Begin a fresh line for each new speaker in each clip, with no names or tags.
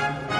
Luz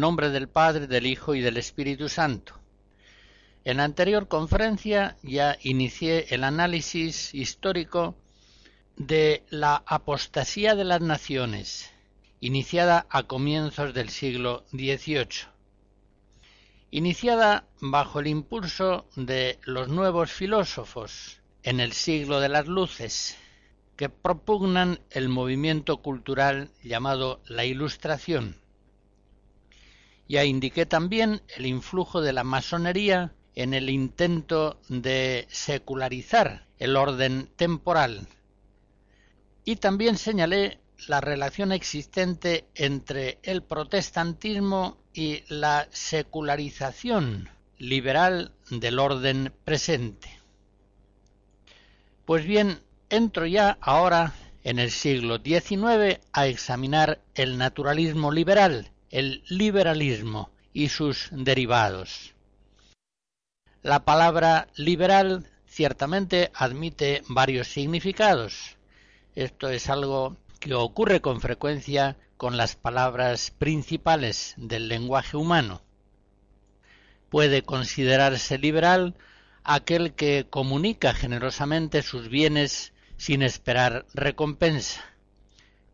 Nombre del Padre, del Hijo y del Espíritu Santo. En la anterior conferencia ya inicié el análisis histórico de la apostasía de las naciones, iniciada a comienzos del siglo XVIII. Iniciada bajo el impulso de los nuevos filósofos en el siglo de las luces, que propugnan el movimiento cultural llamado la Ilustración ya indiqué también el influjo de la masonería en el intento de secularizar el orden temporal. Y también señalé la relación existente entre el protestantismo y la secularización liberal del orden presente. Pues bien, entro ya ahora en el siglo XIX a examinar el naturalismo liberal el liberalismo y sus derivados. La palabra liberal ciertamente admite varios significados. Esto es algo que ocurre con frecuencia con las palabras principales del lenguaje humano. Puede considerarse liberal aquel que comunica generosamente sus bienes sin esperar recompensa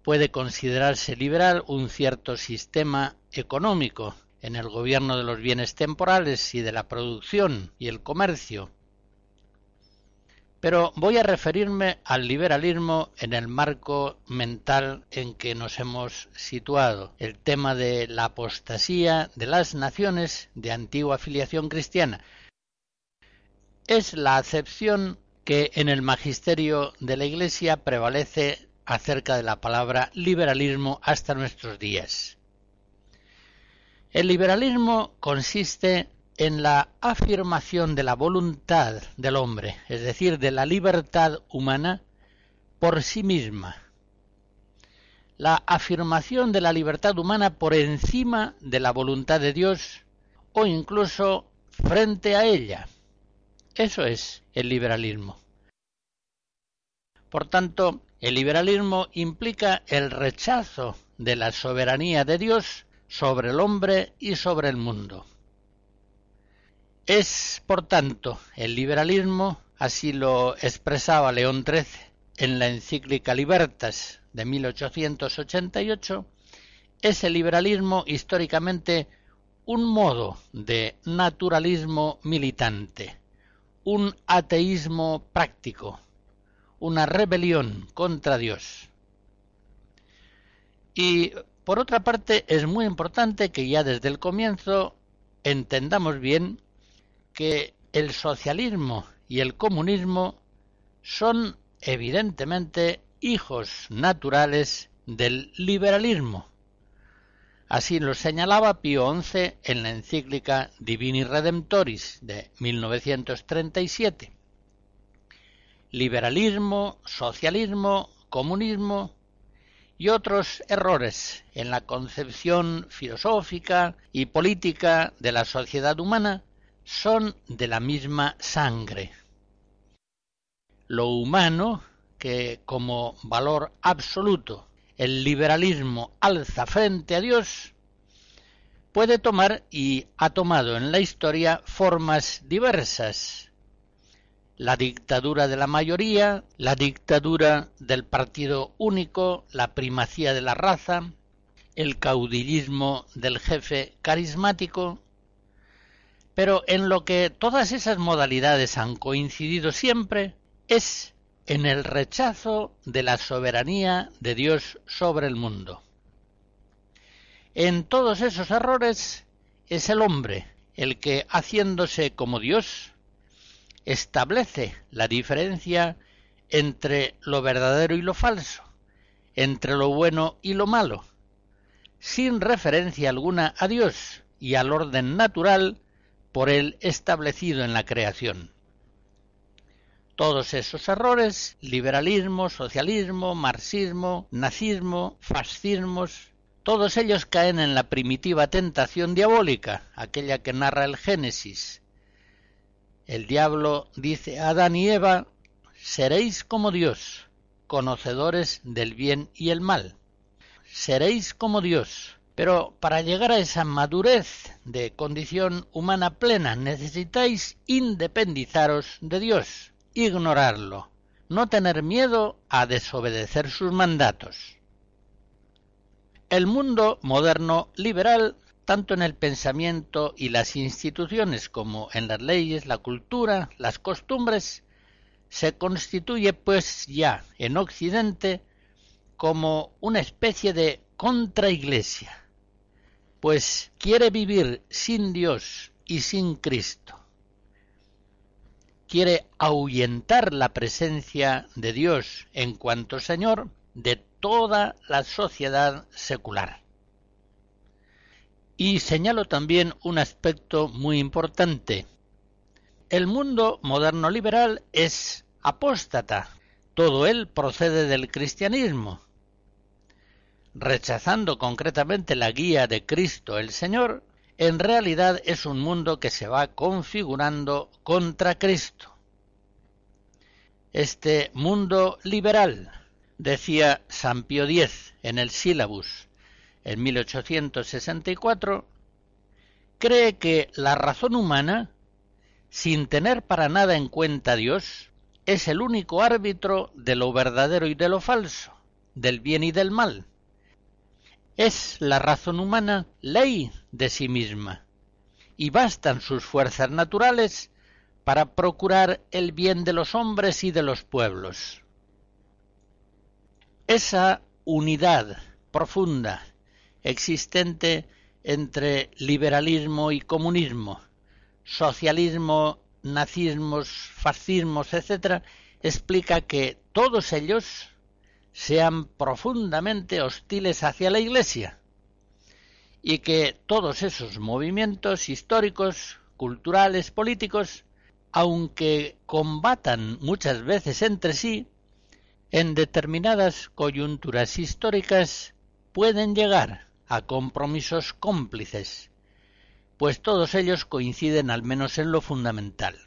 puede considerarse liberal un cierto sistema económico en el gobierno de los bienes temporales y de la producción y el comercio. Pero voy a referirme al liberalismo en el marco mental en que nos hemos situado, el tema de la apostasía de las naciones de antigua afiliación cristiana. Es la acepción que en el magisterio de la Iglesia prevalece acerca de la palabra liberalismo hasta nuestros días. El liberalismo consiste en la afirmación de la voluntad del hombre, es decir, de la libertad humana por sí misma. La afirmación de la libertad humana por encima de la voluntad de Dios o incluso frente a ella. Eso es el liberalismo. Por tanto, el liberalismo implica el rechazo de la soberanía de Dios sobre el hombre y sobre el mundo. Es, por tanto, el liberalismo, así lo expresaba León XIII en la encíclica Libertas de 1888, es el liberalismo históricamente un modo de naturalismo militante, un ateísmo práctico, una rebelión contra Dios. Y por otra parte es muy importante que ya desde el comienzo entendamos bien que el socialismo y el comunismo son evidentemente hijos naturales del liberalismo. Así lo señalaba Pío XI en la encíclica Divini Redemptoris de 1937 liberalismo, socialismo, comunismo, y otros errores en la concepción filosófica y política de la sociedad humana son de la misma sangre. Lo humano, que como valor absoluto el liberalismo alza frente a Dios, puede tomar y ha tomado en la historia formas diversas. La dictadura de la mayoría, la dictadura del partido único, la primacía de la raza, el caudillismo del jefe carismático, pero en lo que todas esas modalidades han coincidido siempre es en el rechazo de la soberanía de Dios sobre el mundo. En todos esos errores es el hombre el que, haciéndose como Dios, establece la diferencia entre lo verdadero y lo falso, entre lo bueno y lo malo, sin referencia alguna a Dios y al orden natural por él establecido en la creación. Todos esos errores, liberalismo, socialismo, marxismo, nazismo, fascismos, todos ellos caen en la primitiva tentación diabólica, aquella que narra el Génesis. El diablo dice a Adán y Eva, seréis como Dios, conocedores del bien y el mal. Seréis como Dios. Pero para llegar a esa madurez de condición humana plena necesitáis independizaros de Dios ignorarlo, no tener miedo a desobedecer sus mandatos. El mundo moderno liberal, tanto en el pensamiento y las instituciones como en las leyes, la cultura, las costumbres, se constituye pues ya en Occidente como una especie de contraiglesia, pues quiere vivir sin Dios y sin Cristo quiere ahuyentar la presencia de Dios en cuanto Señor de toda la sociedad secular. Y señalo también un aspecto muy importante. El mundo moderno liberal es apóstata. Todo él procede del cristianismo. Rechazando concretamente la guía de Cristo el Señor, en realidad es un mundo que se va configurando contra Cristo. Este mundo liberal, decía San Pío X en el Sílabus en 1864, cree que la razón humana, sin tener para nada en cuenta a Dios, es el único árbitro de lo verdadero y de lo falso, del bien y del mal es la razón humana ley de sí misma, y bastan sus fuerzas naturales para procurar el bien de los hombres y de los pueblos. Esa unidad profunda existente entre liberalismo y comunismo, socialismo, nazismos, fascismos, etc., explica que todos ellos sean profundamente hostiles hacia la Iglesia y que todos esos movimientos históricos, culturales, políticos, aunque combatan muchas veces entre sí, en determinadas coyunturas históricas pueden llegar a compromisos cómplices, pues todos ellos coinciden al menos en lo fundamental.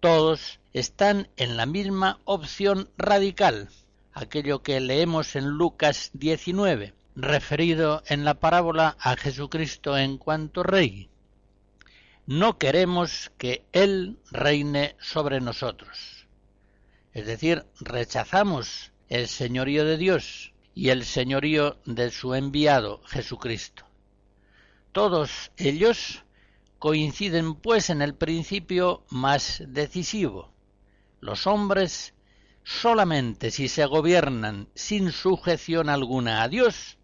Todos están en la misma opción radical, aquello que leemos en Lucas 19, referido en la parábola a Jesucristo en cuanto rey. No queremos que Él reine sobre nosotros. Es decir, rechazamos el señorío de Dios y el señorío de su enviado Jesucristo. Todos ellos coinciden pues en el principio más decisivo. Los hombres solamente si se gobiernan sin sujeción alguna a Dios,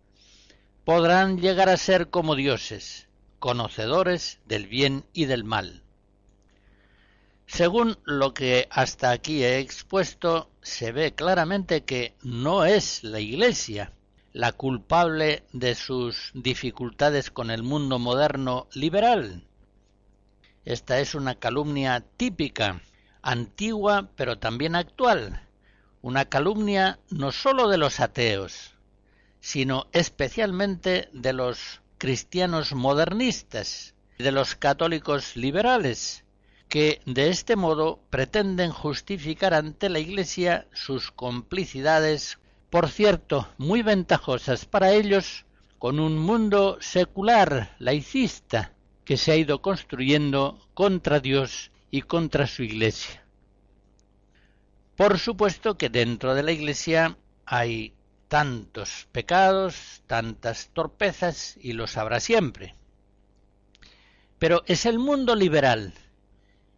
podrán llegar a ser como dioses, conocedores del bien y del mal. Según lo que hasta aquí he expuesto, se ve claramente que no es la Iglesia la culpable de sus dificultades con el mundo moderno liberal. Esta es una calumnia típica, antigua pero también actual, una calumnia no sólo de los ateos, sino especialmente de los cristianos modernistas, de los católicos liberales, que de este modo pretenden justificar ante la Iglesia sus complicidades, por cierto, muy ventajosas para ellos, con un mundo secular, laicista, que se ha ido construyendo contra Dios y contra su Iglesia. Por supuesto que dentro de la Iglesia hay tantos pecados, tantas torpezas, y los habrá siempre. Pero es el mundo liberal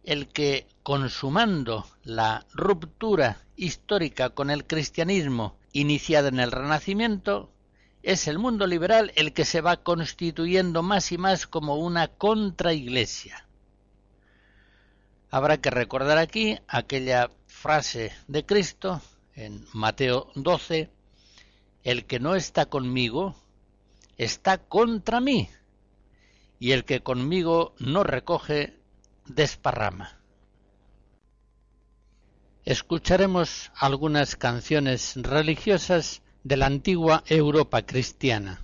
el que, consumando la ruptura histórica con el cristianismo iniciada en el Renacimiento, es el mundo liberal el que se va constituyendo más y más como una contraiglesia. Habrá que recordar aquí aquella frase de Cristo en Mateo 12, el que no está conmigo está contra mí, y el que conmigo no recoge desparrama. Escucharemos algunas canciones religiosas de la antigua Europa cristiana.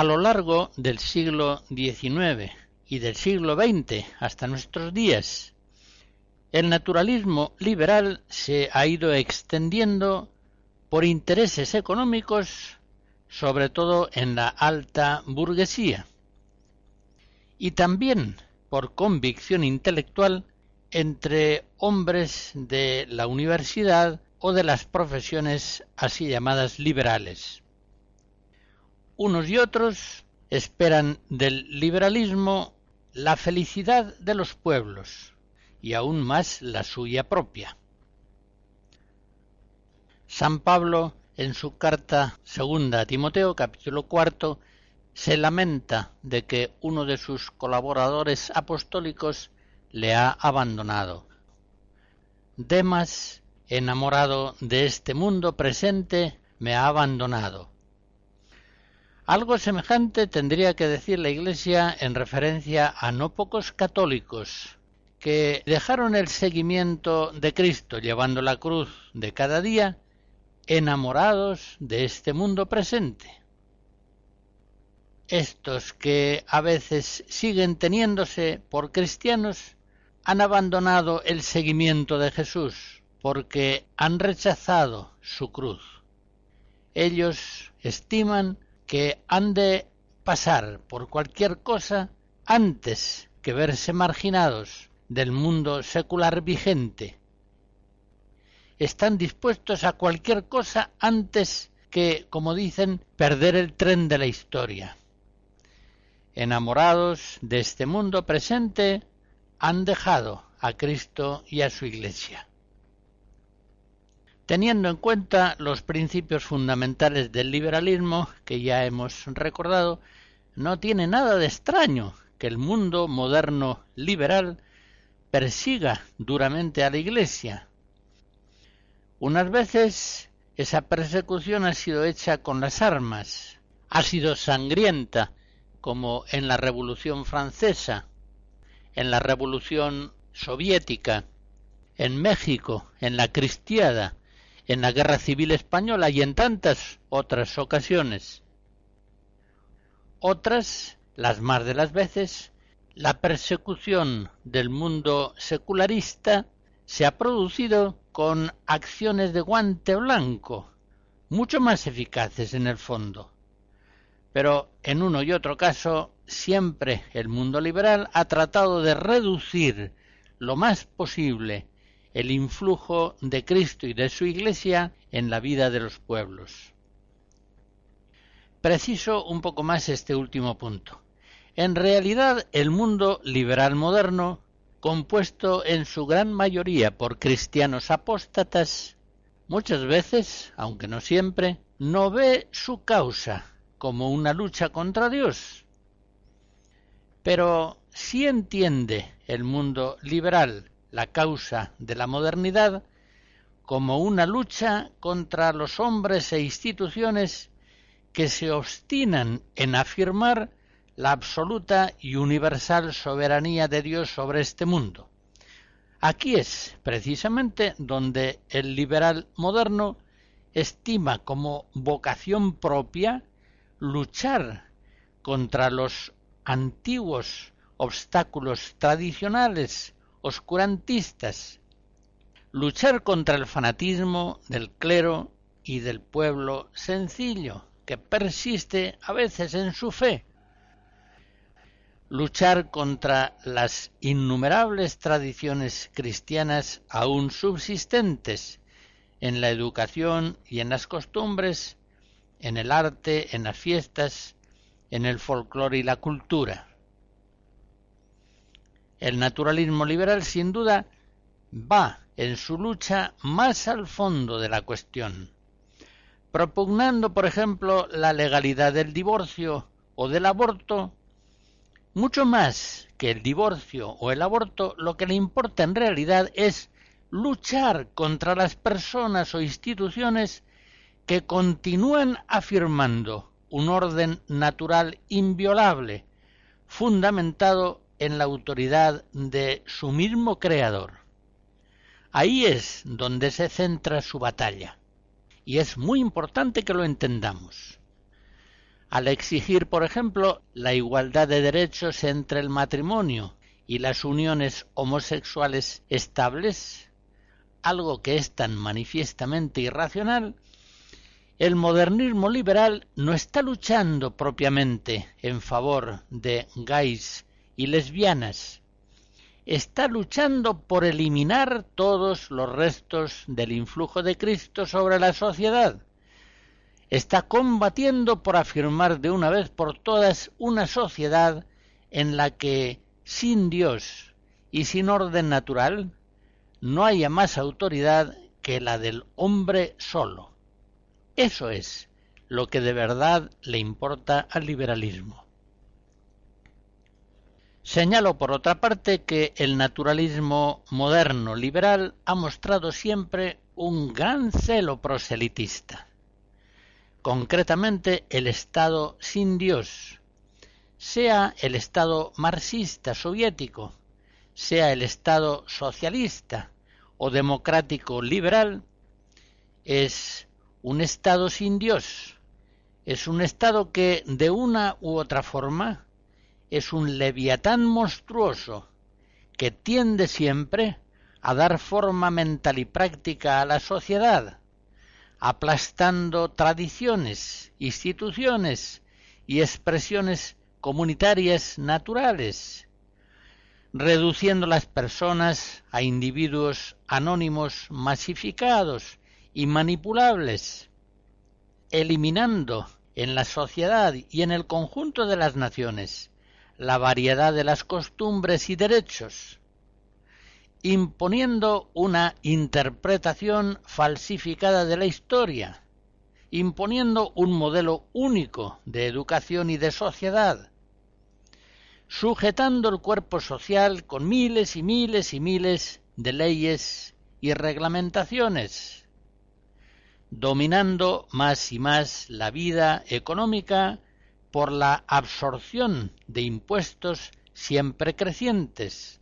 A lo largo del siglo XIX y del siglo XX hasta nuestros días, el naturalismo liberal se ha ido extendiendo por intereses económicos, sobre todo en la alta burguesía, y también por convicción intelectual entre hombres de la universidad o de las profesiones así llamadas liberales. Unos y otros esperan del liberalismo la felicidad de los pueblos y aún más la suya propia. San Pablo, en su carta segunda a Timoteo, capítulo cuarto, se lamenta de que uno de sus colaboradores apostólicos le ha abandonado. Demas, enamorado de este mundo presente, me ha abandonado. Algo semejante tendría que decir la Iglesia en referencia a no pocos católicos que dejaron el seguimiento de Cristo llevando la cruz de cada día enamorados de este mundo presente. Estos que a veces siguen teniéndose por cristianos han abandonado el seguimiento de Jesús porque han rechazado su cruz. Ellos estiman que han de pasar por cualquier cosa antes que verse marginados del mundo secular vigente. Están dispuestos a cualquier cosa antes que, como dicen, perder el tren de la historia. Enamorados de este mundo presente, han dejado a Cristo y a su Iglesia. Teniendo en cuenta los principios fundamentales del liberalismo que ya hemos recordado, no tiene nada de extraño que el mundo moderno liberal persiga duramente a la Iglesia. Unas veces esa persecución ha sido hecha con las armas, ha sido sangrienta, como en la Revolución Francesa, en la Revolución Soviética, en México, en la Cristiada, en la Guerra Civil Española y en tantas otras ocasiones. Otras, las más de las veces, la persecución del mundo secularista se ha producido con acciones de guante blanco, mucho más eficaces en el fondo. Pero en uno y otro caso, siempre el mundo liberal ha tratado de reducir lo más posible el influjo de Cristo y de su Iglesia en la vida de los pueblos. Preciso un poco más este último punto. En realidad, el mundo liberal moderno, compuesto en su gran mayoría por cristianos apóstatas, muchas veces, aunque no siempre, no ve su causa como una lucha contra Dios. Pero si entiende el mundo liberal la causa de la modernidad como una lucha contra los hombres e instituciones que se obstinan en afirmar la absoluta y universal soberanía de Dios sobre este mundo. Aquí es precisamente donde el liberal moderno estima como vocación propia luchar contra los antiguos obstáculos tradicionales oscurantistas, luchar contra el fanatismo del clero y del pueblo sencillo, que persiste a veces en su fe, luchar contra las innumerables tradiciones cristianas aún subsistentes en la educación y en las costumbres, en el arte, en las fiestas, en el folclore y la cultura. El naturalismo liberal sin duda va en su lucha más al fondo de la cuestión, propugnando, por ejemplo, la legalidad del divorcio o del aborto, mucho más que el divorcio o el aborto, lo que le importa en realidad es luchar contra las personas o instituciones que continúan afirmando un orden natural inviolable, fundamentado en la autoridad de su mismo creador. Ahí es donde se centra su batalla. Y es muy importante que lo entendamos. Al exigir, por ejemplo, la igualdad de derechos entre el matrimonio y las uniones homosexuales estables, algo que es tan manifiestamente irracional, el modernismo liberal no está luchando propiamente en favor de gays y lesbianas. Está luchando por eliminar todos los restos del influjo de Cristo sobre la sociedad. Está combatiendo por afirmar de una vez por todas una sociedad en la que sin Dios y sin orden natural no haya más autoridad que la del hombre solo. Eso es lo que de verdad le importa al liberalismo. Señalo, por otra parte, que el naturalismo moderno liberal ha mostrado siempre un gran celo proselitista. Concretamente, el Estado sin Dios, sea el Estado marxista soviético, sea el Estado socialista o democrático liberal, es un Estado sin Dios, es un Estado que de una u otra forma es un leviatán monstruoso que tiende siempre a dar forma mental y práctica a la sociedad, aplastando tradiciones, instituciones y expresiones comunitarias naturales, reduciendo las personas a individuos anónimos masificados y manipulables, eliminando en la sociedad y en el conjunto de las naciones la variedad de las costumbres y derechos, imponiendo una interpretación falsificada de la historia, imponiendo un modelo único de educación y de sociedad, sujetando el cuerpo social con miles y miles y miles de leyes y reglamentaciones, dominando más y más la vida económica por la absorción de impuestos siempre crecientes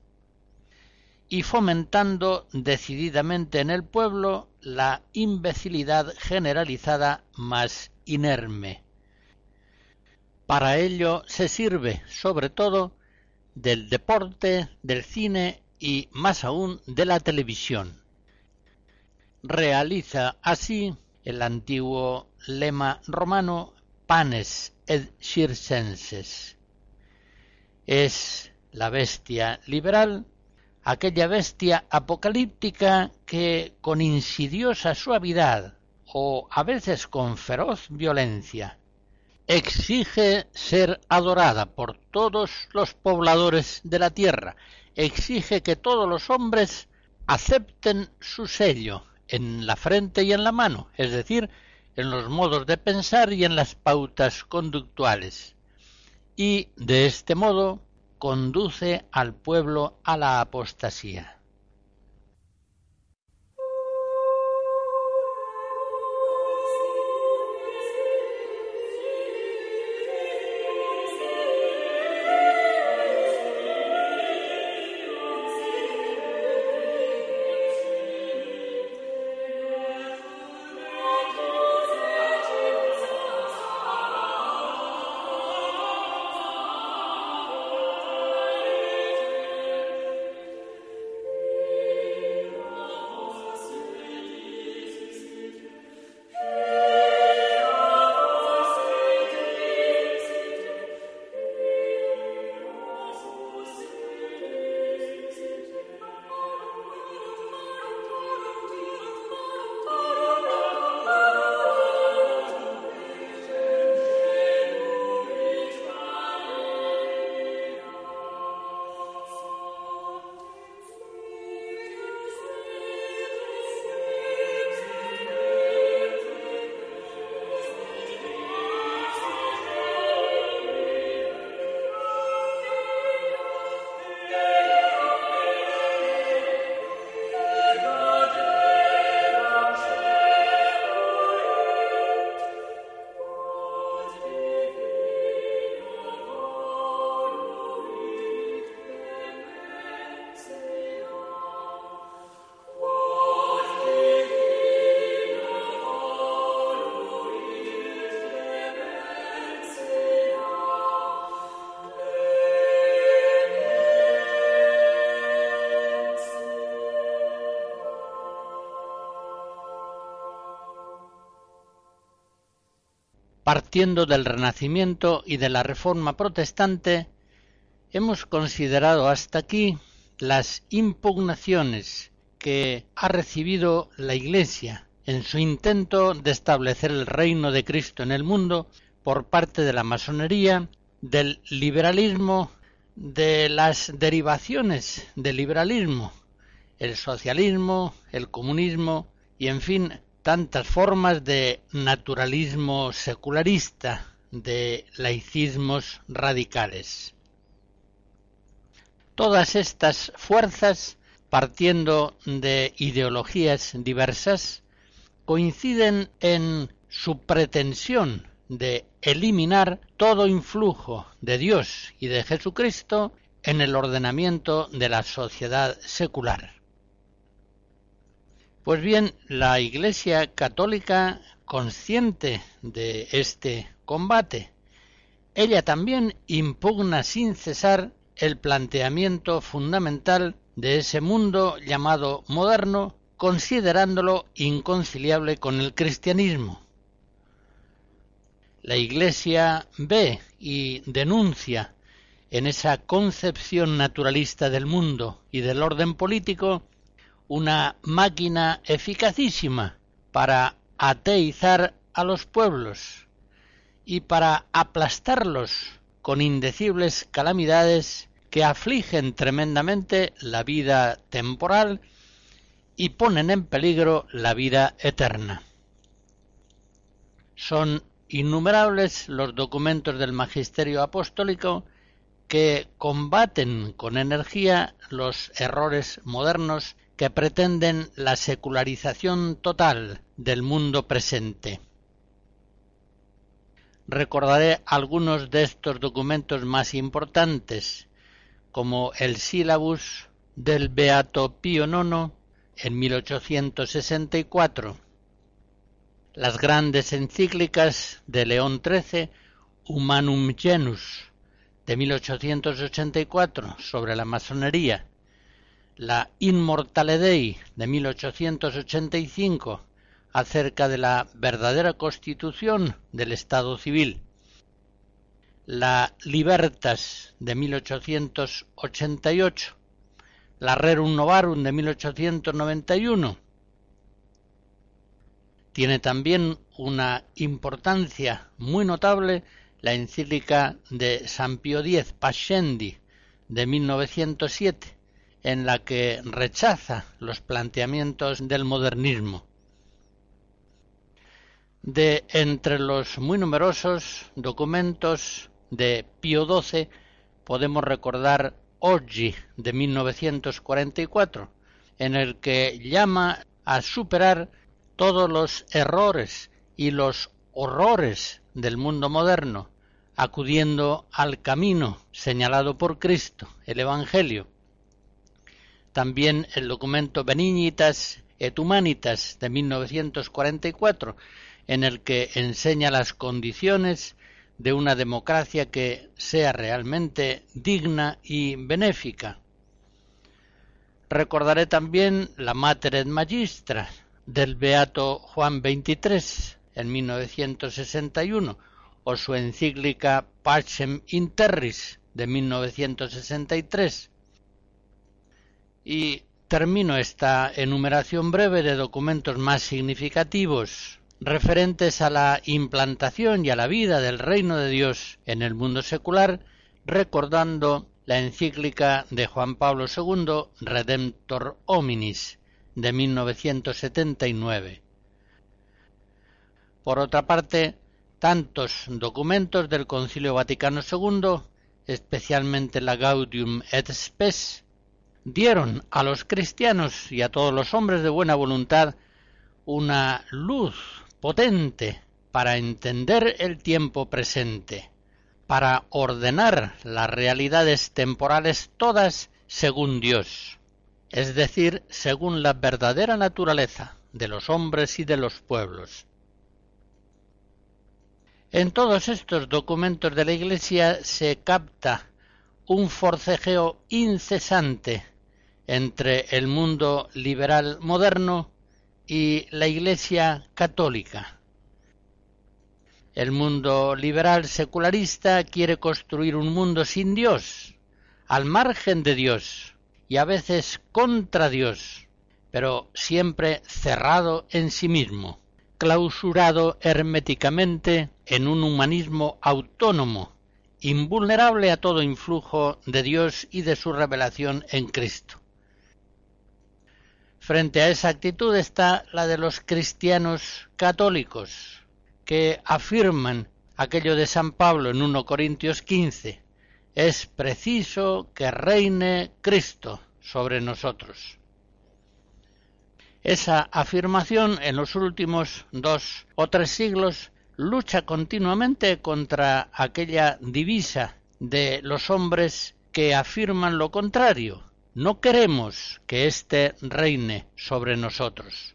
y fomentando decididamente en el pueblo la imbecilidad generalizada más inerme. Para ello se sirve sobre todo del deporte, del cine y más aún de la televisión. Realiza así el antiguo lema romano panes circenses. Es la bestia liberal, aquella bestia apocalíptica que con insidiosa suavidad o a veces con feroz violencia exige ser adorada por todos los pobladores de la tierra, exige que todos los hombres acepten su sello en la frente y en la mano, es decir, en los modos de pensar y en las pautas conductuales. Y de este modo conduce al pueblo a la apostasía. Partiendo del Renacimiento y de la Reforma Protestante, hemos considerado hasta aquí las impugnaciones que ha recibido la Iglesia en su intento de establecer el reino de Cristo en el mundo por parte de la masonería, del liberalismo, de las derivaciones del liberalismo, el socialismo, el comunismo y en fin tantas formas de naturalismo secularista, de laicismos radicales. Todas estas fuerzas, partiendo de ideologías diversas, coinciden en su pretensión de eliminar todo influjo de Dios y de Jesucristo en el ordenamiento de la sociedad secular. Pues bien, la Iglesia Católica, consciente de este combate, ella también impugna sin cesar el planteamiento fundamental de ese mundo llamado moderno, considerándolo inconciliable con el cristianismo. La Iglesia ve y denuncia en esa concepción naturalista del mundo y del orden político una máquina eficacísima para ateizar a los pueblos y para aplastarlos con indecibles calamidades que afligen tremendamente la vida temporal y ponen en peligro la vida eterna. Son innumerables los documentos del magisterio apostólico que combaten con energía los errores modernos que pretenden la secularización total del mundo presente. Recordaré algunos de estos documentos más importantes, como el sílabus del Beato Pío IX en 1864, las grandes encíclicas de León XIII Humanum Genus de 1884 sobre la masonería, la Immortale Dei de 1885 acerca de la verdadera constitución del Estado civil, la Libertas de 1888, la Rerum Novarum de 1891, tiene también una importancia muy notable la encíclica de San Pío X, Pascendi, de 1907, en la que rechaza los planteamientos del modernismo. De entre los muy numerosos documentos de Pío XII podemos recordar Oggi de 1944, en el que llama a superar todos los errores y los horrores del mundo moderno, acudiendo al camino señalado por Cristo, el Evangelio. También el documento Benignitas et Humanitas de 1944, en el que enseña las condiciones de una democracia que sea realmente digna y benéfica. Recordaré también la Mater et Magistra del Beato Juan XXIII en 1961 o su encíclica Pacem Interris de 1963. Y termino esta enumeración breve de documentos más significativos referentes a la implantación y a la vida del reino de Dios en el mundo secular, recordando la encíclica de Juan Pablo II Redemptor Hominis de 1979. Por otra parte, tantos documentos del Concilio Vaticano II, especialmente la Gaudium et Spes, dieron a los cristianos y a todos los hombres de buena voluntad una luz potente para entender el tiempo presente, para ordenar las realidades temporales todas según Dios, es decir, según la verdadera naturaleza de los hombres y de los pueblos. En todos estos documentos de la Iglesia se capta un forcejeo incesante entre el mundo liberal moderno y la Iglesia católica. El mundo liberal secularista quiere construir un mundo sin Dios, al margen de Dios y a veces contra Dios, pero siempre cerrado en sí mismo clausurado herméticamente en un humanismo autónomo, invulnerable a todo influjo de Dios y de su revelación en Cristo. Frente a esa actitud está la de los cristianos católicos, que afirman aquello de San Pablo en 1 Corintios 15, es preciso que reine Cristo sobre nosotros. Esa afirmación en los últimos dos o tres siglos lucha continuamente contra aquella divisa de los hombres que afirman lo contrario. No queremos que éste reine sobre nosotros.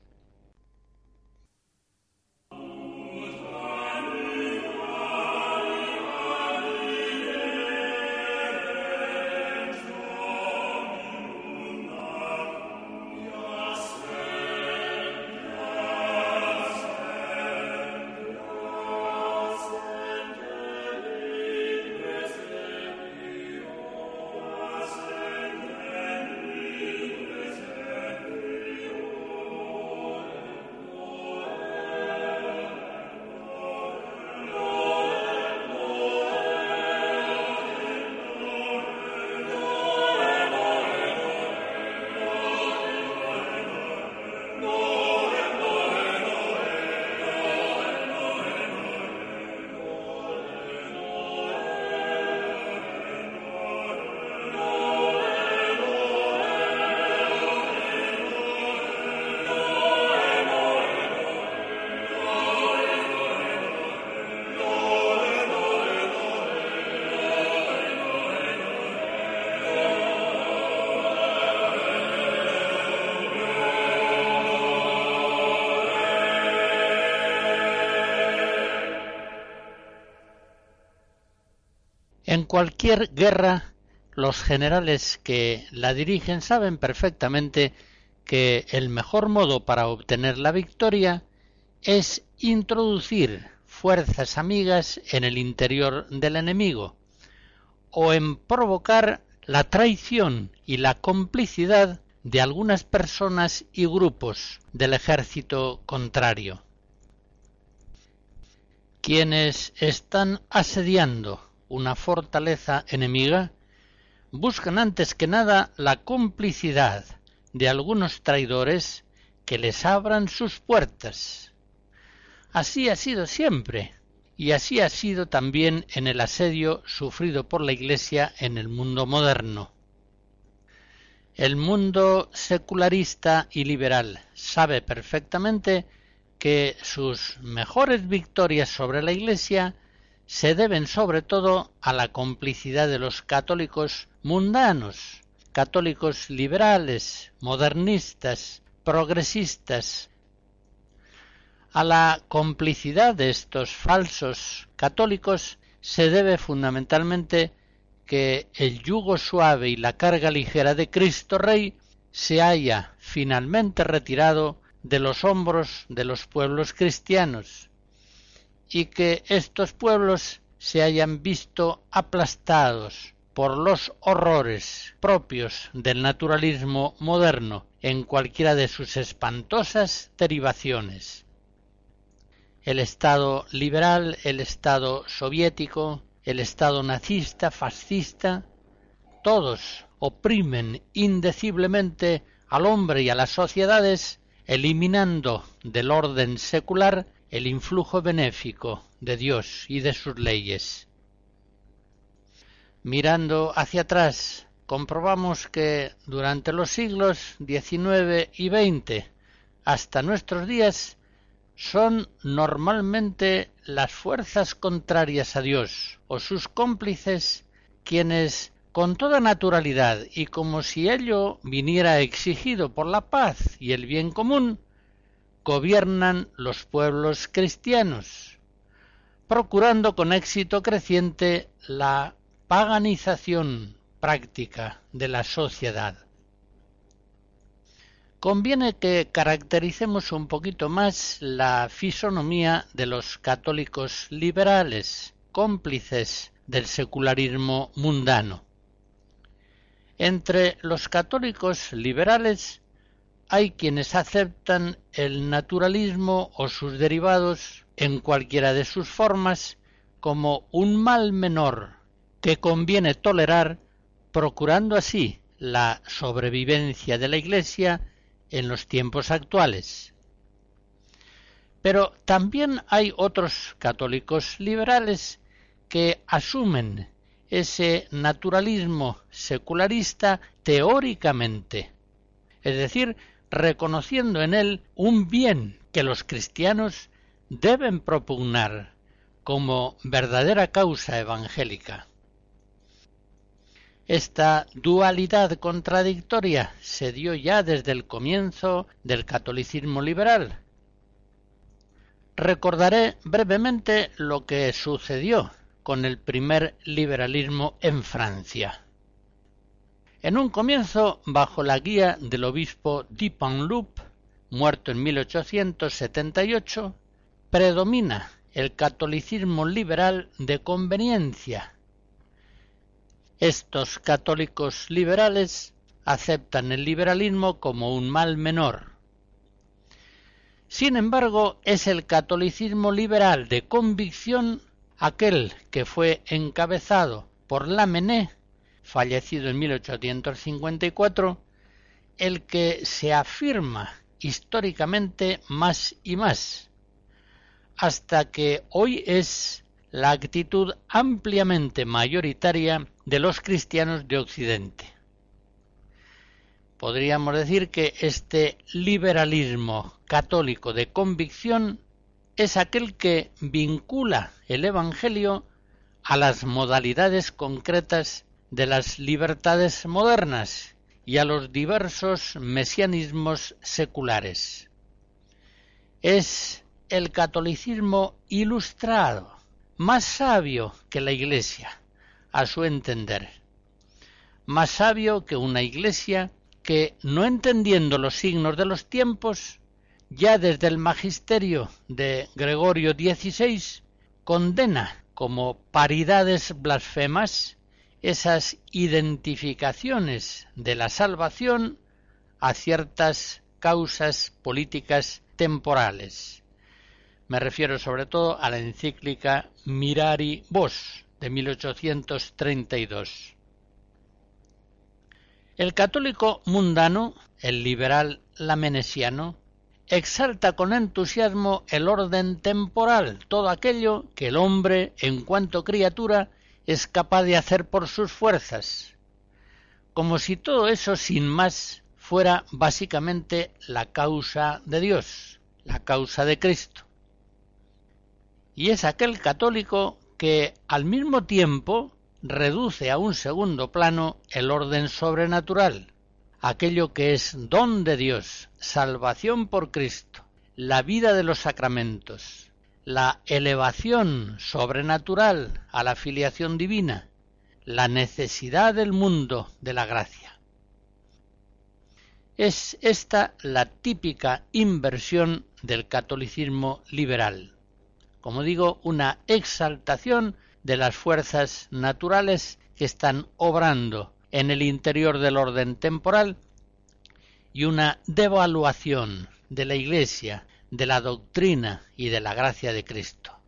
Cualquier guerra, los generales que la dirigen saben perfectamente que el mejor modo para obtener la victoria es introducir fuerzas amigas en el interior del enemigo o en provocar la traición y la complicidad de algunas personas y grupos del ejército contrario. Quienes están asediando una fortaleza enemiga buscan antes que nada la complicidad de algunos traidores que les abran sus puertas. Así ha sido siempre, y así ha sido también en el asedio sufrido por la Iglesia en el mundo moderno. El mundo secularista y liberal sabe perfectamente que sus mejores victorias sobre la Iglesia se deben sobre todo a la complicidad de los católicos mundanos, católicos liberales, modernistas, progresistas. A la complicidad de estos falsos católicos se debe fundamentalmente que el yugo suave y la carga ligera de Cristo Rey se haya finalmente retirado de los hombros de los pueblos cristianos y que estos pueblos se hayan visto aplastados por los horrores propios del naturalismo moderno en cualquiera de sus espantosas derivaciones. El Estado liberal, el Estado soviético, el Estado nazista, fascista, todos oprimen indeciblemente al hombre y a las sociedades eliminando del orden secular el influjo benéfico de Dios y de sus leyes. Mirando hacia atrás, comprobamos que durante los siglos XIX y XX hasta nuestros días son normalmente las fuerzas contrarias a Dios o sus cómplices quienes con toda naturalidad y como si ello viniera exigido por la paz y el bien común, gobiernan los pueblos cristianos, procurando con éxito creciente la paganización práctica de la sociedad. Conviene que caractericemos un poquito más la fisonomía de los católicos liberales, cómplices del secularismo mundano. Entre los católicos liberales hay quienes aceptan el naturalismo o sus derivados en cualquiera de sus formas como un mal menor que conviene tolerar procurando así la sobrevivencia de la Iglesia en los tiempos actuales. Pero también hay otros católicos liberales que asumen ese naturalismo secularista teóricamente, es decir, reconociendo en él un bien que los cristianos deben propugnar como verdadera causa evangélica. Esta dualidad contradictoria se dio ya desde el comienzo del catolicismo liberal. Recordaré brevemente lo que sucedió con el primer liberalismo en Francia. En un comienzo, bajo la guía del obispo Dipanloup, muerto en 1878, predomina el catolicismo liberal de conveniencia. Estos católicos liberales aceptan el liberalismo como un mal menor. Sin embargo, es el catolicismo liberal de convicción aquel que fue encabezado por Lamennais, fallecido en 1854, el que se afirma históricamente más y más, hasta que hoy es la actitud ampliamente mayoritaria de los cristianos de Occidente. Podríamos decir que este liberalismo católico de convicción es aquel que vincula el Evangelio a las modalidades concretas de las libertades modernas y a los diversos mesianismos seculares. Es el catolicismo ilustrado, más sabio que la Iglesia, a su entender. Más sabio que una iglesia que, no entendiendo los signos de los tiempos, ya desde el magisterio de Gregorio XVI condena como paridades blasfemas esas identificaciones de la salvación a ciertas causas políticas temporales. Me refiero sobre todo a la encíclica Mirari Vos de 1832. El católico mundano, el liberal lamenesiano, exalta con entusiasmo el orden temporal, todo aquello que el hombre, en cuanto criatura, es capaz de hacer por sus fuerzas, como si todo eso sin más fuera básicamente la causa de Dios, la causa de Cristo. Y es aquel católico que al mismo tiempo reduce a un segundo plano el orden sobrenatural, aquello que es don de Dios, salvación por Cristo, la vida de los sacramentos, la elevación sobrenatural a la filiación divina, la necesidad del mundo de la gracia. Es esta la típica inversión del catolicismo liberal. Como digo, una exaltación de las fuerzas naturales que están obrando en el interior del orden temporal y una devaluación de la Iglesia, de la doctrina y de la gracia de Cristo.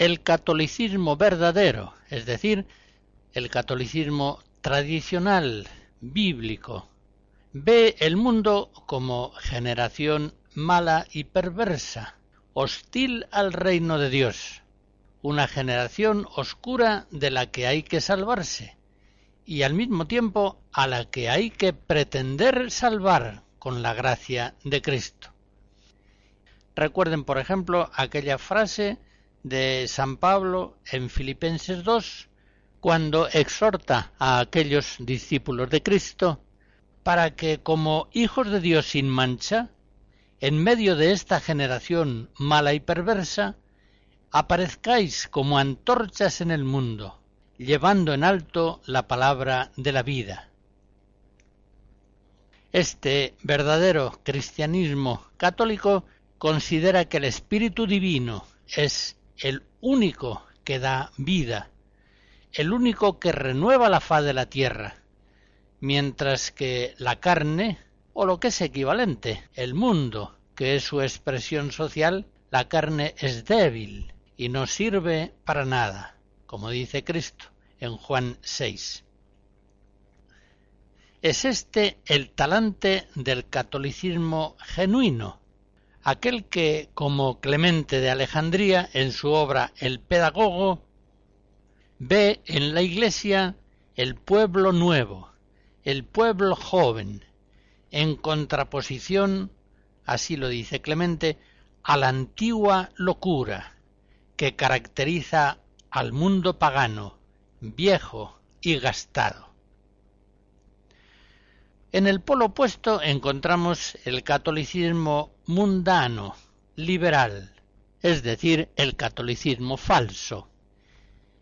El catolicismo verdadero, es decir, el catolicismo tradicional, bíblico, ve el mundo como generación mala y perversa, hostil al reino de Dios, una generación oscura de la que hay que salvarse y al mismo tiempo a la que hay que pretender salvar con la gracia de Cristo. Recuerden, por ejemplo, aquella frase de San Pablo en Filipenses 2, cuando exhorta a aquellos discípulos de Cristo para que como hijos de Dios sin mancha, en medio de esta generación mala y perversa, aparezcáis como antorchas en el mundo, llevando en alto la palabra de la vida. Este verdadero cristianismo católico considera que el Espíritu Divino es el único que da vida, el único que renueva la faz de la tierra, mientras que la carne, o lo que es equivalente, el mundo, que es su expresión social, la carne es débil y no sirve para nada, como dice Cristo en Juan 6. Es este el talante del catolicismo genuino, aquel que, como Clemente de Alejandría, en su obra El Pedagogo, ve en la Iglesia el pueblo nuevo, el pueblo joven, en contraposición, así lo dice Clemente, a la antigua locura que caracteriza al mundo pagano, viejo y gastado. En el polo opuesto encontramos el catolicismo mundano, liberal, es decir, el catolicismo falso.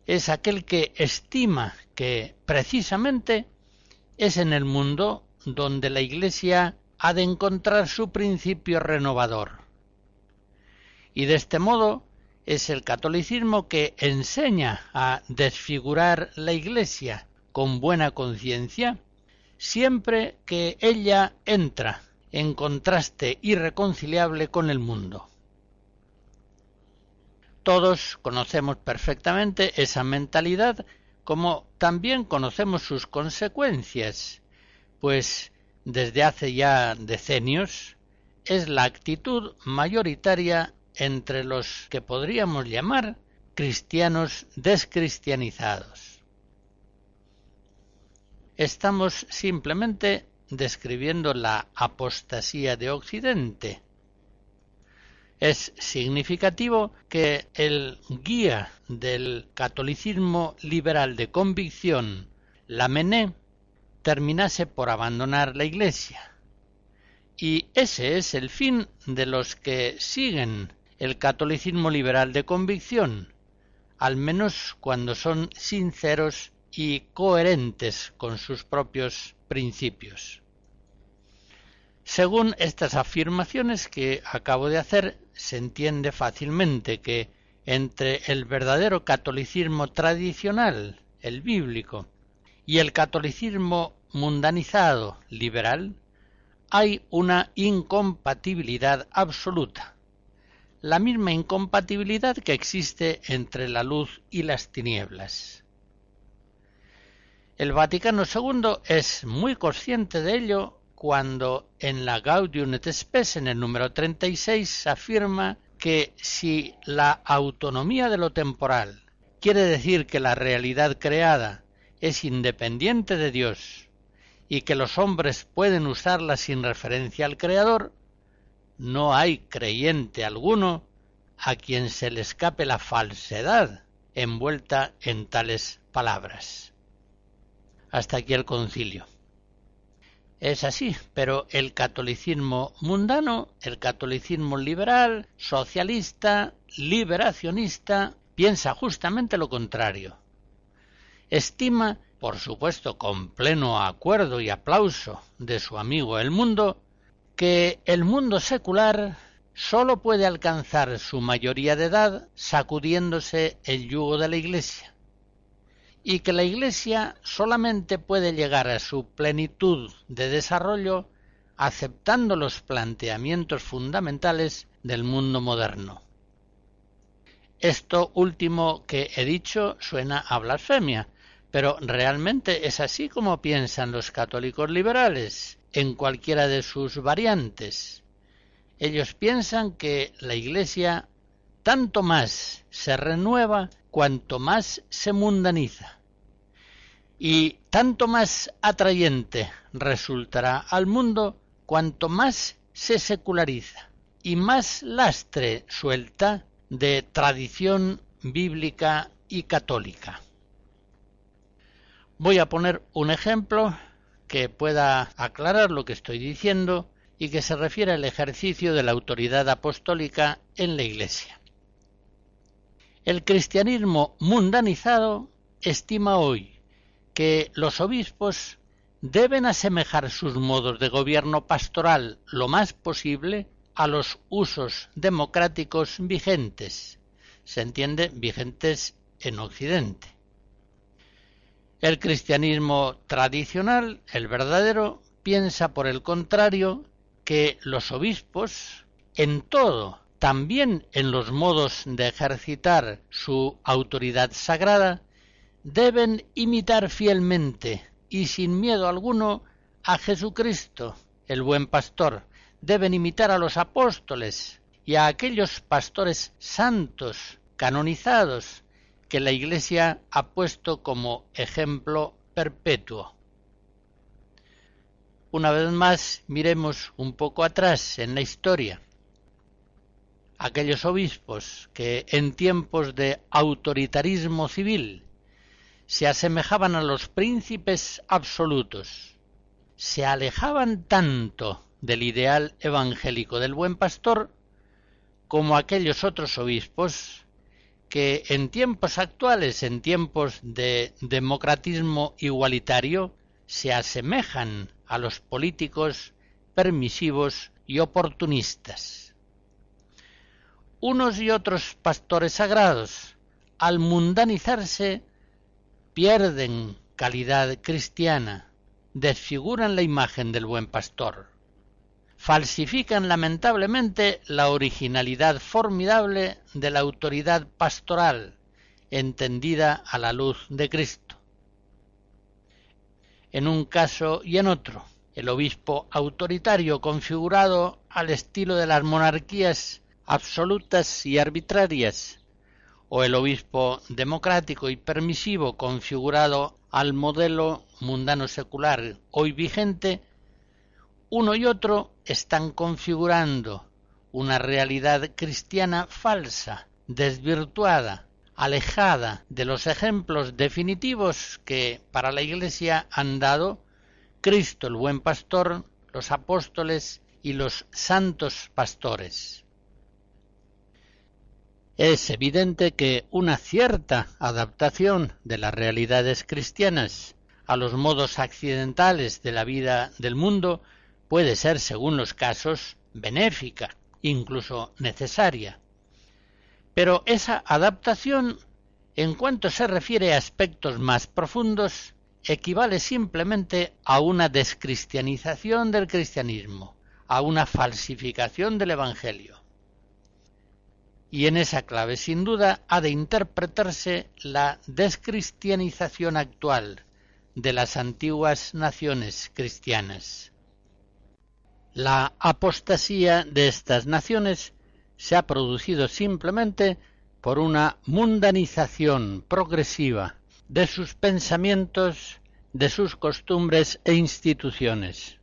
Es aquel que estima que precisamente es en el mundo donde la Iglesia ha de encontrar su principio renovador. Y de este modo es el catolicismo que enseña a desfigurar la Iglesia con buena conciencia, siempre que ella entra en contraste irreconciliable con el mundo. Todos conocemos perfectamente esa mentalidad como también conocemos sus consecuencias, pues desde hace ya decenios es la actitud mayoritaria entre los que podríamos llamar cristianos descristianizados. Estamos simplemente describiendo la apostasía de Occidente. Es significativo que el guía del catolicismo liberal de convicción, Lamennais, terminase por abandonar la Iglesia. Y ese es el fin de los que siguen el catolicismo liberal de convicción, al menos cuando son sinceros y coherentes con sus propios principios. Según estas afirmaciones que acabo de hacer, se entiende fácilmente que entre el verdadero catolicismo tradicional, el bíblico, y el catolicismo mundanizado, liberal, hay una incompatibilidad absoluta, la misma incompatibilidad que existe entre la luz y las tinieblas. El Vaticano II es muy consciente de ello cuando en la Gaudium et Spes, en el número 36, afirma que si la autonomía de lo temporal quiere decir que la realidad creada es independiente de Dios y que los hombres pueden usarla sin referencia al Creador, no hay creyente alguno a quien se le escape la falsedad envuelta en tales palabras. Hasta aquí el concilio. Es así, pero el catolicismo mundano, el catolicismo liberal, socialista, liberacionista, piensa justamente lo contrario. Estima, por supuesto con pleno acuerdo y aplauso de su amigo el mundo, que el mundo secular sólo puede alcanzar su mayoría de edad sacudiéndose el yugo de la Iglesia y que la Iglesia solamente puede llegar a su plenitud de desarrollo aceptando los planteamientos fundamentales del mundo moderno. Esto último que he dicho suena a blasfemia, pero realmente es así como piensan los católicos liberales, en cualquiera de sus variantes. Ellos piensan que la Iglesia tanto más se renueva cuanto más se mundaniza. Y tanto más atrayente resultará al mundo cuanto más se seculariza y más lastre suelta de tradición bíblica y católica. Voy a poner un ejemplo que pueda aclarar lo que estoy diciendo y que se refiere al ejercicio de la autoridad apostólica en la Iglesia. El cristianismo mundanizado estima hoy que los obispos deben asemejar sus modos de gobierno pastoral lo más posible a los usos democráticos vigentes, se entiende vigentes en Occidente. El cristianismo tradicional, el verdadero, piensa por el contrario que los obispos en todo también en los modos de ejercitar su autoridad sagrada, deben imitar fielmente y sin miedo alguno a Jesucristo, el buen pastor, deben imitar a los apóstoles y a aquellos pastores santos, canonizados, que la Iglesia ha puesto como ejemplo perpetuo. Una vez más, miremos un poco atrás en la historia aquellos obispos que en tiempos de autoritarismo civil se asemejaban a los príncipes absolutos, se alejaban tanto del ideal evangélico del buen pastor como aquellos otros obispos que en tiempos actuales, en tiempos de democratismo igualitario, se asemejan a los políticos permisivos y oportunistas. Unos y otros pastores sagrados, al mundanizarse, pierden calidad cristiana, desfiguran la imagen del buen pastor, falsifican lamentablemente la originalidad formidable de la autoridad pastoral, entendida a la luz de Cristo. En un caso y en otro, el obispo autoritario configurado al estilo de las monarquías absolutas y arbitrarias, o el obispo democrático y permisivo configurado al modelo mundano secular hoy vigente, uno y otro están configurando una realidad cristiana falsa, desvirtuada, alejada de los ejemplos definitivos que para la Iglesia han dado Cristo el buen pastor, los apóstoles y los santos pastores. Es evidente que una cierta adaptación de las realidades cristianas a los modos accidentales de la vida del mundo puede ser, según los casos, benéfica, incluso necesaria. Pero esa adaptación, en cuanto se refiere a aspectos más profundos, equivale simplemente a una descristianización del cristianismo, a una falsificación del Evangelio. Y en esa clave, sin duda, ha de interpretarse la descristianización actual de las antiguas naciones cristianas. La apostasía de estas naciones se ha producido simplemente por una mundanización progresiva de sus pensamientos, de sus costumbres e instituciones.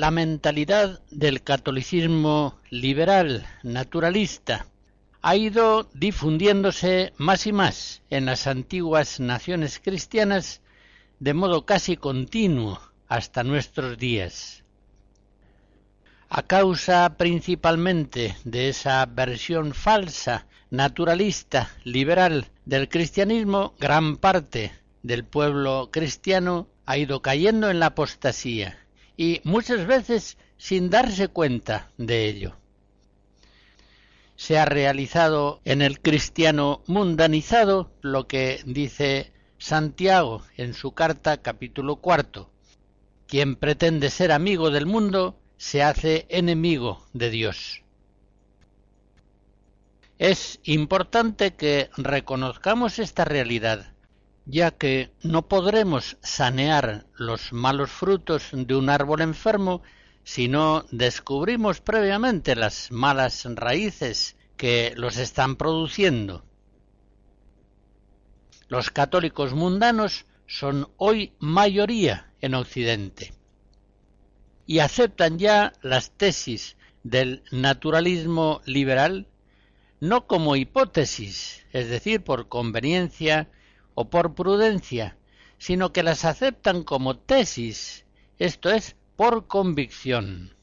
La mentalidad del catolicismo liberal, naturalista, ha ido difundiéndose más y más en las antiguas naciones cristianas de modo casi continuo hasta nuestros días. A causa principalmente de esa versión falsa, naturalista, liberal del cristianismo, gran parte del pueblo cristiano ha ido cayendo en la apostasía y muchas veces sin darse cuenta de ello. Se ha realizado en el cristiano mundanizado lo que dice Santiago en su carta capítulo cuarto. Quien pretende ser amigo del mundo se hace enemigo de Dios. Es importante que reconozcamos esta realidad ya que no podremos sanear los malos frutos de un árbol enfermo si no descubrimos previamente las malas raíces que los están produciendo. Los católicos mundanos son hoy mayoría en Occidente y aceptan ya las tesis del naturalismo liberal no como hipótesis, es decir, por conveniencia o por prudencia, sino que las aceptan como tesis, esto es, por convicción.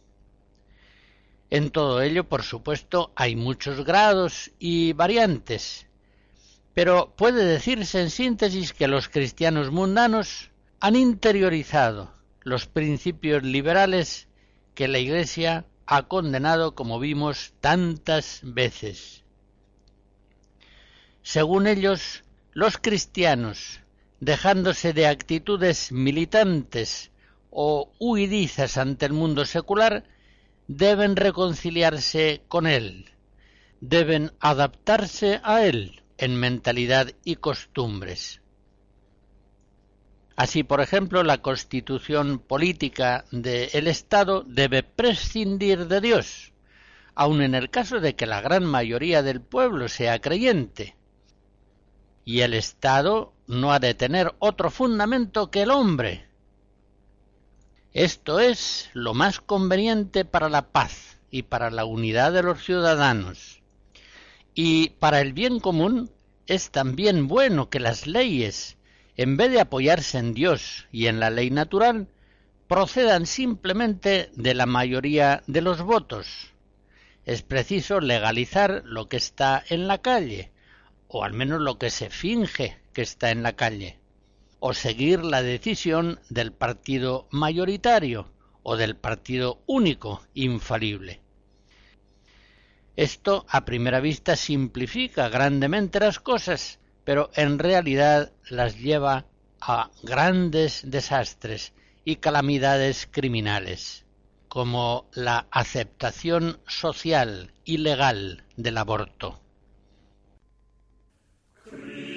En todo ello, por supuesto, hay muchos grados y variantes, pero puede decirse en síntesis que los cristianos mundanos han interiorizado los principios liberales que la Iglesia ha condenado, como vimos, tantas veces. Según ellos, los cristianos, dejándose de actitudes militantes o huidizas ante el mundo secular, deben reconciliarse con él, deben adaptarse a él en mentalidad y costumbres. Así, por ejemplo, la constitución política del Estado debe prescindir de Dios, aun en el caso de que la gran mayoría del pueblo sea creyente. Y el Estado no ha de tener otro fundamento que el hombre. Esto es lo más conveniente para la paz y para la unidad de los ciudadanos. Y para el bien común es también bueno que las leyes en vez de apoyarse en Dios y en la ley natural, procedan simplemente de la mayoría de los votos. Es preciso legalizar lo que está en la calle, o al menos lo que se finge que está en la calle, o seguir la decisión del partido mayoritario o del partido único infalible. Esto a primera vista simplifica grandemente las cosas, pero en realidad las lleva a grandes desastres y calamidades criminales, como la aceptación social y legal del aborto. Creed.